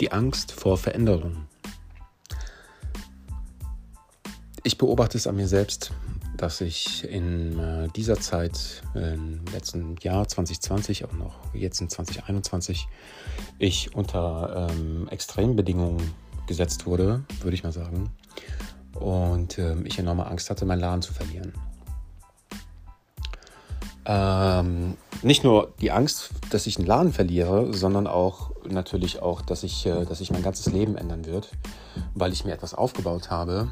Die Angst vor Veränderung. Ich beobachte es an mir selbst, dass ich in äh, dieser Zeit, im letzten Jahr 2020, auch noch jetzt in 2021, ich unter ähm, Extrembedingungen gesetzt wurde, würde ich mal sagen. Und ähm, ich enorme Angst hatte, meinen Laden zu verlieren. Ähm, nicht nur die Angst, dass ich einen Laden verliere, sondern auch natürlich auch, dass ich, äh, dass ich mein ganzes Leben ändern wird, weil ich mir etwas aufgebaut habe,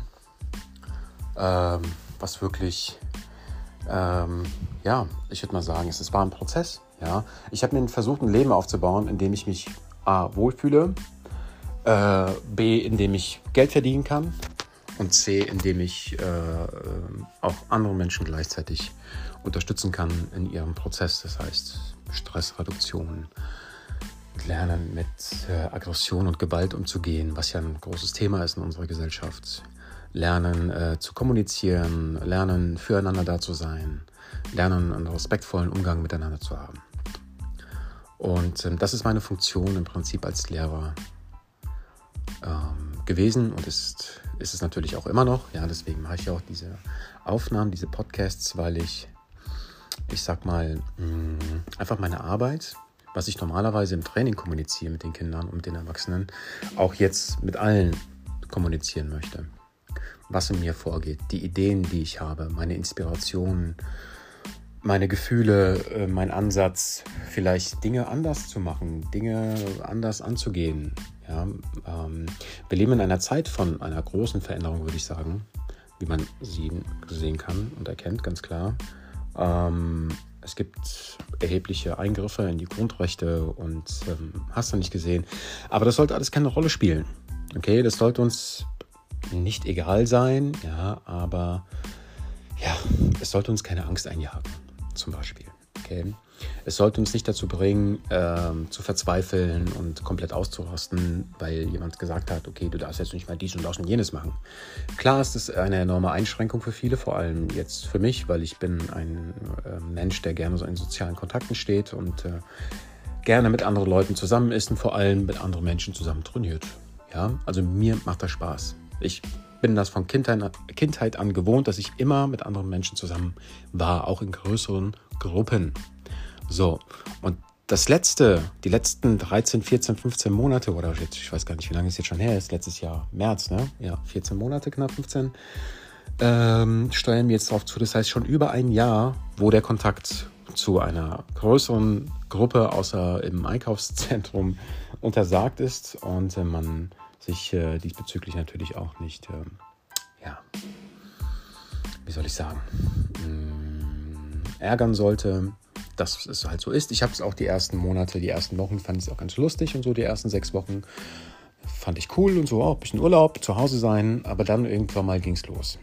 ähm, was wirklich, ähm, ja, ich würde mal sagen, es, es war ein Prozess. Ja, ich habe mir versucht, ein Leben aufzubauen, in dem ich mich a wohlfühle, äh, b in dem ich Geld verdienen kann und c in dem ich äh, auch andere Menschen gleichzeitig unterstützen kann in ihrem Prozess. Das heißt Stressreduktion, lernen mit äh, Aggression und Gewalt umzugehen, was ja ein großes Thema ist in unserer Gesellschaft. Lernen äh, zu kommunizieren, lernen füreinander da zu sein, lernen einen respektvollen Umgang miteinander zu haben. Und ähm, das ist meine Funktion im Prinzip als Lehrer ähm, gewesen und ist, ist es natürlich auch immer noch. Ja, deswegen mache ich auch diese Aufnahmen, diese Podcasts, weil ich ich sag mal, mm, einfach meine Arbeit, was ich normalerweise im Training kommuniziere mit den Kindern und den Erwachsenen, auch jetzt mit allen kommunizieren möchte. Was in mir vorgeht, die Ideen, die ich habe, meine Inspirationen, meine Gefühle, äh, mein Ansatz, vielleicht Dinge anders zu machen, Dinge anders anzugehen. Ja, ähm, wir leben in einer Zeit von einer großen Veränderung, würde ich sagen, wie man sie sehen kann und erkennt, ganz klar. Ähm, es gibt erhebliche Eingriffe in die Grundrechte und ähm, hast du nicht gesehen. Aber das sollte alles keine Rolle spielen. Okay, das sollte uns nicht egal sein, ja, aber ja, es sollte uns keine Angst einjagen, zum Beispiel. Okay. Es sollte uns nicht dazu bringen, ähm, zu verzweifeln und komplett auszurasten, weil jemand gesagt hat, okay, du darfst jetzt nicht mal dies und das und jenes machen. Klar ist es eine enorme Einschränkung für viele, vor allem jetzt für mich, weil ich bin ein äh, Mensch, der gerne so in sozialen Kontakten steht und äh, gerne mit anderen Leuten zusammen ist und vor allem mit anderen Menschen zusammen trainiert. Ja, also mir macht das Spaß. Ich bin das von Kindheit, Kindheit an gewohnt, dass ich immer mit anderen Menschen zusammen war, auch in größeren Gruppen. So, und das letzte, die letzten 13, 14, 15 Monate oder jetzt, ich weiß gar nicht, wie lange es jetzt schon her ist, letztes Jahr, März, ne? Ja, 14 Monate, knapp 15, ähm, steuern wir jetzt darauf zu. Das heißt, schon über ein Jahr, wo der Kontakt zu einer größeren Gruppe außer im Einkaufszentrum untersagt ist und äh, man sich äh, diesbezüglich natürlich auch nicht, äh, ja, wie soll ich sagen, mh, mm, ärgern sollte dass es halt so ist. Ich habe es auch die ersten Monate, die ersten Wochen fand ich es auch ganz lustig und so. Die ersten sechs Wochen fand ich cool und so, auch ein bisschen Urlaub, zu Hause sein. Aber dann irgendwann mal ging es los.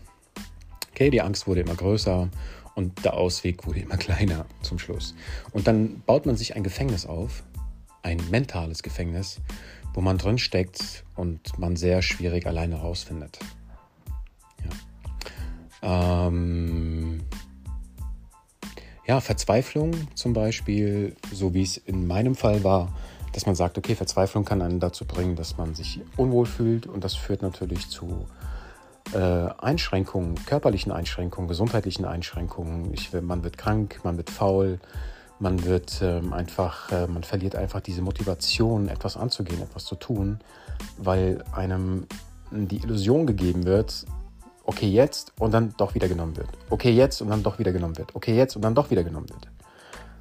Okay, die Angst wurde immer größer und der Ausweg wurde immer kleiner zum Schluss. Und dann baut man sich ein Gefängnis auf, ein mentales Gefängnis, wo man drin steckt und man sehr schwierig alleine rausfindet. Ja. Ähm, ja, Verzweiflung zum Beispiel, so wie es in meinem Fall war, dass man sagt, okay, Verzweiflung kann einen dazu bringen, dass man sich unwohl fühlt und das führt natürlich zu äh, Einschränkungen, körperlichen Einschränkungen, gesundheitlichen Einschränkungen. Ich, man wird krank, man wird faul, man wird ähm, einfach, äh, man verliert einfach diese Motivation, etwas anzugehen, etwas zu tun, weil einem die Illusion gegeben wird, okay, jetzt und dann doch wieder genommen wird. Okay, jetzt und dann doch wieder genommen wird. Okay, jetzt und dann doch wieder genommen wird.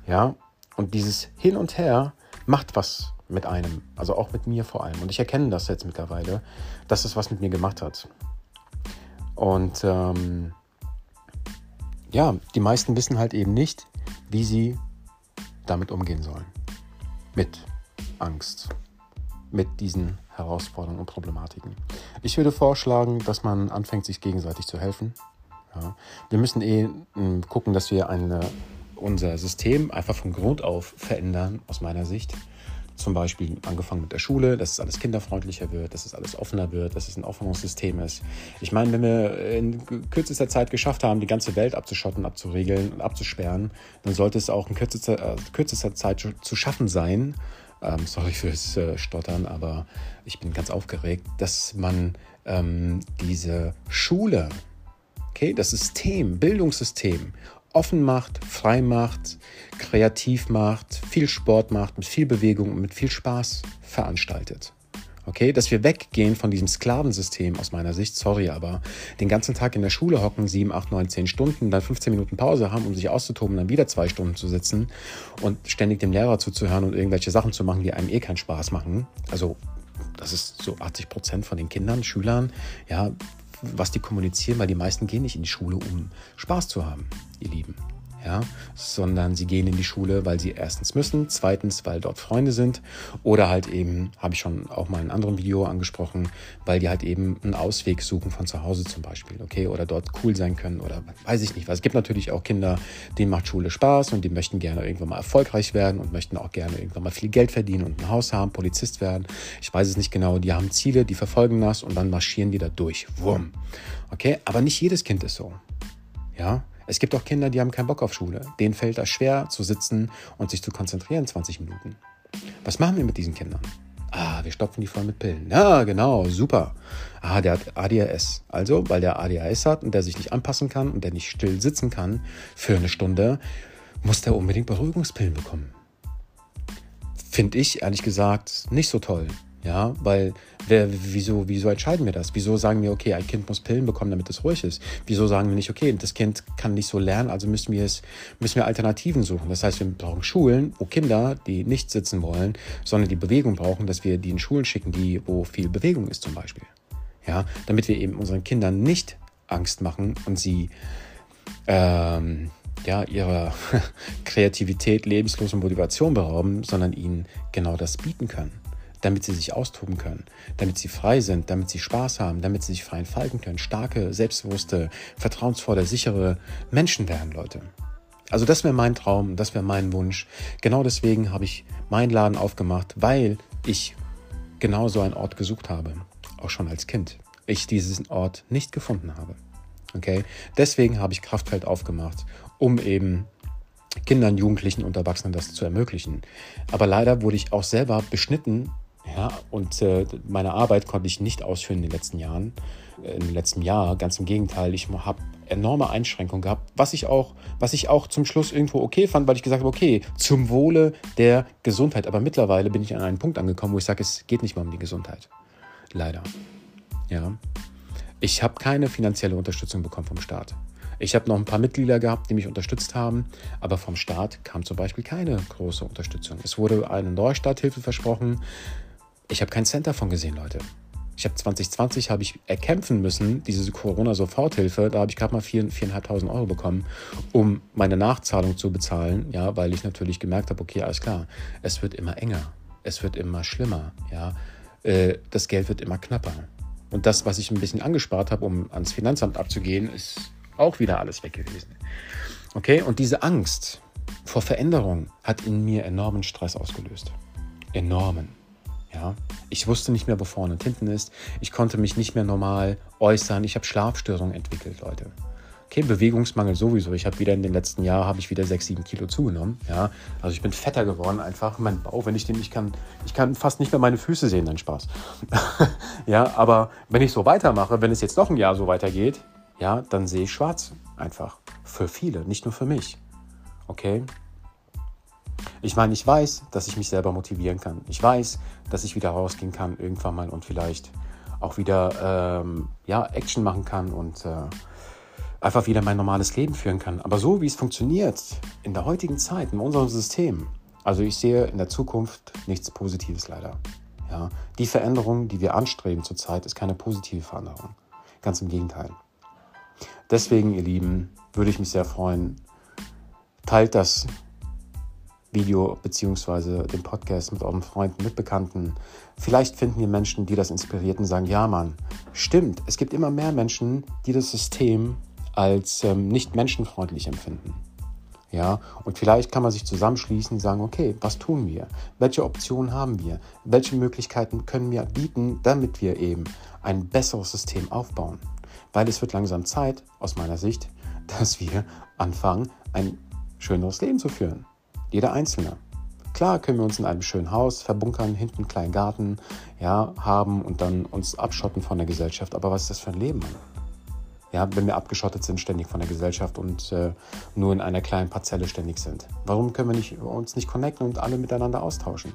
Ja, und dieses Hin und Her macht was mit einem, also auch mit mir vor allem. Und ich erkenne das jetzt mittlerweile, dass es was mit mir gemacht hat. Und ähm, ja, die meisten wissen halt eben nicht, wie sie damit umgehen sollen. Mit Angst mit diesen Herausforderungen und Problematiken. Ich würde vorschlagen, dass man anfängt, sich gegenseitig zu helfen. Ja. Wir müssen eh hm, gucken, dass wir eine, unser System einfach von Grund auf verändern, aus meiner Sicht. Zum Beispiel angefangen mit der Schule, dass es alles kinderfreundlicher wird, dass es alles offener wird, dass es ein offenes System ist. Ich meine, wenn wir in kürzester Zeit geschafft haben, die ganze Welt abzuschotten, abzuregeln und abzusperren, dann sollte es auch in kürzester, äh, kürzester Zeit zu schaffen sein, ähm, sorry fürs äh, Stottern, aber ich bin ganz aufgeregt, dass man ähm, diese Schule, okay, das System, Bildungssystem offen macht, frei macht, kreativ macht, viel Sport macht, mit viel Bewegung und mit viel Spaß veranstaltet. Okay, dass wir weggehen von diesem Sklavensystem aus meiner Sicht, sorry, aber den ganzen Tag in der Schule hocken, 7, 8, 9, 10 Stunden, dann 15 Minuten Pause haben, um sich auszutoben, dann wieder zwei Stunden zu sitzen und ständig dem Lehrer zuzuhören und irgendwelche Sachen zu machen, die einem eh keinen Spaß machen. Also, das ist so 80 Prozent von den Kindern, Schülern, ja, was die kommunizieren, weil die meisten gehen nicht in die Schule, um Spaß zu haben, ihr Lieben ja, sondern sie gehen in die Schule, weil sie erstens müssen, zweitens, weil dort Freunde sind oder halt eben, habe ich schon auch mal in einem anderen Video angesprochen, weil die halt eben einen Ausweg suchen von zu Hause zum Beispiel, okay, oder dort cool sein können oder weiß ich nicht was. Es gibt natürlich auch Kinder, denen macht Schule Spaß und die möchten gerne irgendwann mal erfolgreich werden und möchten auch gerne irgendwann mal viel Geld verdienen und ein Haus haben, Polizist werden. Ich weiß es nicht genau, die haben Ziele, die verfolgen das und dann marschieren die da durch. Wurm. Okay, aber nicht jedes Kind ist so. Ja, es gibt auch Kinder, die haben keinen Bock auf Schule. Denen fällt das schwer zu sitzen und sich zu konzentrieren 20 Minuten. Was machen wir mit diesen Kindern? Ah, wir stopfen die voll mit Pillen. Ja, genau, super. Ah, der hat ADHS. Also, weil der ADHS hat und der sich nicht anpassen kann und der nicht still sitzen kann für eine Stunde, muss der unbedingt Beruhigungspillen bekommen. Finde ich ehrlich gesagt nicht so toll. Ja, weil wer, wieso, wieso entscheiden wir das? Wieso sagen wir, okay, ein Kind muss Pillen bekommen, damit es ruhig ist? Wieso sagen wir nicht, okay, das Kind kann nicht so lernen, also müssen wir es, müssen wir Alternativen suchen? Das heißt, wir brauchen Schulen, wo Kinder, die nicht sitzen wollen, sondern die Bewegung brauchen, dass wir die in Schulen schicken, die, wo viel Bewegung ist zum Beispiel. Ja, damit wir eben unseren Kindern nicht Angst machen und sie ähm, ja, ihrer Kreativität, Lebenslust und Motivation berauben, sondern ihnen genau das bieten können damit sie sich austoben können, damit sie frei sind, damit sie Spaß haben, damit sie sich frei entfalten können, starke, selbstbewusste, vertrauensvolle, sichere Menschen werden, Leute. Also das wäre mein Traum, das wäre mein Wunsch. Genau deswegen habe ich meinen Laden aufgemacht, weil ich genau so einen Ort gesucht habe, auch schon als Kind. Ich diesen Ort nicht gefunden habe. Okay? Deswegen habe ich Kraftfeld aufgemacht, um eben Kindern, Jugendlichen und Erwachsenen das zu ermöglichen. Aber leider wurde ich auch selber beschnitten ja, und äh, meine Arbeit konnte ich nicht ausführen in den letzten Jahren, äh, im letzten Jahr. Ganz im Gegenteil, ich habe enorme Einschränkungen gehabt, was ich auch, was ich auch zum Schluss irgendwo okay fand, weil ich gesagt habe, okay, zum Wohle der Gesundheit. Aber mittlerweile bin ich an einen Punkt angekommen, wo ich sage, es geht nicht mehr um die Gesundheit. Leider. Ja. Ich habe keine finanzielle Unterstützung bekommen vom Staat. Ich habe noch ein paar Mitglieder gehabt, die mich unterstützt haben, aber vom Staat kam zum Beispiel keine große Unterstützung. Es wurde eine Neustarthilfe versprochen, ich habe keinen Cent davon gesehen, Leute. Ich habe 2020 habe ich erkämpfen müssen, diese Corona-Soforthilfe. Da habe ich gerade mal 4.500 Euro bekommen, um meine Nachzahlung zu bezahlen. Ja, weil ich natürlich gemerkt habe, okay, alles klar, es wird immer enger, es wird immer schlimmer. Ja, äh, das Geld wird immer knapper. Und das, was ich ein bisschen angespart habe, um ans Finanzamt abzugehen, ist auch wieder alles weg gewesen. Okay, und diese Angst vor Veränderung hat in mir enormen Stress ausgelöst. Enormen. Ja, ich wusste nicht mehr, wo vorne und hinten ist. Ich konnte mich nicht mehr normal äußern. Ich habe Schlafstörungen entwickelt, Leute. Okay, Bewegungsmangel sowieso. Ich habe wieder in den letzten Jahren habe ich wieder 6, 7 Kilo zugenommen. Ja, also ich bin fetter geworden einfach. Mein Bauch, wenn ich den, ich kann, ich kann fast nicht mehr meine Füße sehen, dann Spaß. ja, aber wenn ich so weitermache, wenn es jetzt noch ein Jahr so weitergeht, ja, dann sehe ich schwarz einfach. Für viele, nicht nur für mich. Okay, ich meine, ich weiß, dass ich mich selber motivieren kann. Ich weiß, dass ich wieder rausgehen kann irgendwann mal und vielleicht auch wieder ähm, ja, Action machen kann und äh, einfach wieder mein normales Leben führen kann. Aber so wie es funktioniert in der heutigen Zeit, in unserem System, also ich sehe in der Zukunft nichts Positives leider. Ja, die Veränderung, die wir anstreben zurzeit, ist keine positive Veränderung. Ganz im Gegenteil. Deswegen, ihr Lieben, würde ich mich sehr freuen. Teilt das Video bzw. den Podcast mit euren Freunden, mit Bekannten. Vielleicht finden ihr Menschen, die das inspiriert und sagen, ja Mann, stimmt, es gibt immer mehr Menschen, die das System als ähm, nicht menschenfreundlich empfinden. Ja, und vielleicht kann man sich zusammenschließen und sagen, okay, was tun wir? Welche Optionen haben wir? Welche Möglichkeiten können wir bieten, damit wir eben ein besseres System aufbauen? Weil es wird langsam Zeit, aus meiner Sicht, dass wir anfangen, ein schöneres Leben zu führen. Jeder Einzelne. Klar können wir uns in einem schönen Haus verbunkern, hinten einen kleinen Garten ja, haben und dann uns abschotten von der Gesellschaft. Aber was ist das für ein Leben? Ja, wenn wir abgeschottet sind ständig von der Gesellschaft und äh, nur in einer kleinen Parzelle ständig sind. Warum können wir nicht, uns nicht connecten und alle miteinander austauschen?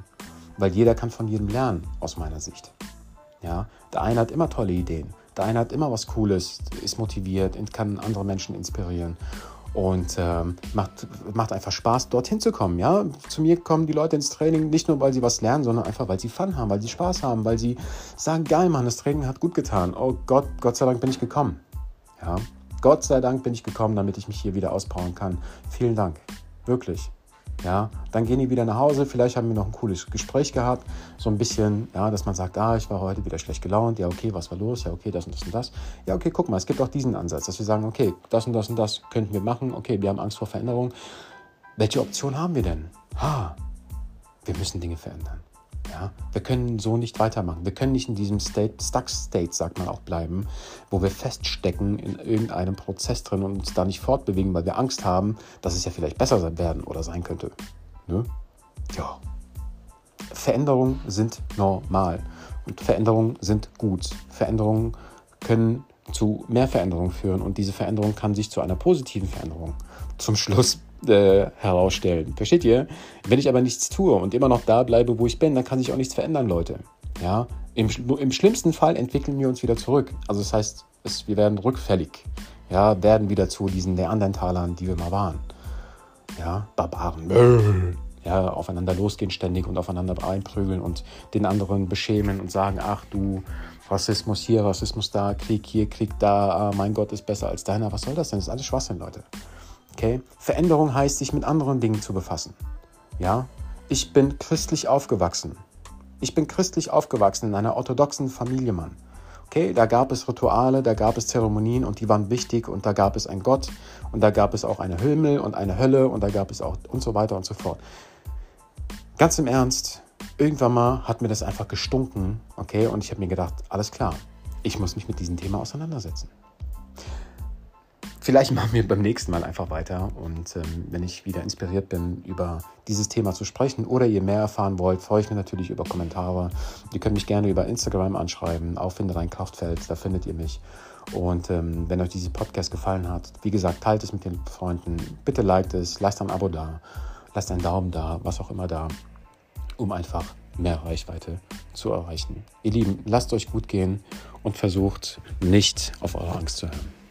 Weil jeder kann von jedem lernen, aus meiner Sicht. Ja, der eine hat immer tolle Ideen, der eine hat immer was Cooles, ist motiviert, kann andere Menschen inspirieren und ähm, macht, macht einfach Spaß, dorthin zu kommen. Ja? Zu mir kommen die Leute ins Training nicht nur, weil sie was lernen, sondern einfach, weil sie Fun haben, weil sie Spaß haben, weil sie sagen, geil, Mann, das Training hat gut getan. Oh Gott, Gott sei Dank bin ich gekommen. Ja? Gott sei Dank bin ich gekommen, damit ich mich hier wieder ausbauen kann. Vielen Dank. Wirklich. Ja, dann gehen die wieder nach Hause. Vielleicht haben wir noch ein cooles Gespräch gehabt. So ein bisschen, ja, dass man sagt, ah, ich war heute wieder schlecht gelaunt. Ja, okay, was war los? Ja, okay, das und das und das. Ja, okay, guck mal, es gibt auch diesen Ansatz, dass wir sagen, okay, das und das und das könnten wir machen. Okay, wir haben Angst vor Veränderung. Welche Option haben wir denn? Ha, wir müssen Dinge verändern. Ja, wir können so nicht weitermachen. Wir können nicht in diesem State, Stuck State, sagt man auch, bleiben, wo wir feststecken in irgendeinem Prozess drin und uns da nicht fortbewegen, weil wir Angst haben, dass es ja vielleicht besser werden oder sein könnte. Ne? Ja. Veränderungen sind normal und Veränderungen sind gut. Veränderungen können zu mehr Veränderungen führen und diese Veränderung kann sich zu einer positiven Veränderung zum Schluss äh, herausstellen. Versteht ihr? Wenn ich aber nichts tue und immer noch da bleibe, wo ich bin, dann kann sich auch nichts verändern, Leute. Ja? Im, im schlimmsten Fall entwickeln wir uns wieder zurück. Also das heißt, es, wir werden rückfällig. Ja, werden wieder zu diesen Neandertalern, die wir mal waren. Ja, Barbaren. Ja, aufeinander losgehen ständig und aufeinander einprügeln und den anderen beschämen und sagen, ach du, Rassismus hier, Rassismus da, Krieg hier, Krieg da, ah, mein Gott ist besser als deiner. Was soll das denn? Das ist alles Schwachsinn, Leute. Okay? Veränderung heißt, sich mit anderen Dingen zu befassen. Ja? Ich bin christlich aufgewachsen. Ich bin christlich aufgewachsen in einer orthodoxen Familie, Mann. Okay, da gab es Rituale, da gab es Zeremonien und die waren wichtig und da gab es einen Gott und da gab es auch eine Himmel und eine Hölle und da gab es auch und so weiter und so fort. Ganz im Ernst, irgendwann mal hat mir das einfach gestunken, okay, und ich habe mir gedacht, alles klar, ich muss mich mit diesem Thema auseinandersetzen. Vielleicht machen wir beim nächsten Mal einfach weiter und ähm, wenn ich wieder inspiriert bin, über dieses Thema zu sprechen oder ihr mehr erfahren wollt, freue ich mich natürlich über Kommentare. Ihr könnt mich gerne über Instagram anschreiben, auf Finde dein Kraftfeld, da findet ihr mich. Und ähm, wenn euch dieser Podcast gefallen hat, wie gesagt, teilt es mit den Freunden, bitte liked es, lasst ein Abo da, lasst einen Daumen da, was auch immer da, um einfach mehr Reichweite zu erreichen. Ihr Lieben, lasst euch gut gehen und versucht nicht auf eure Angst zu hören.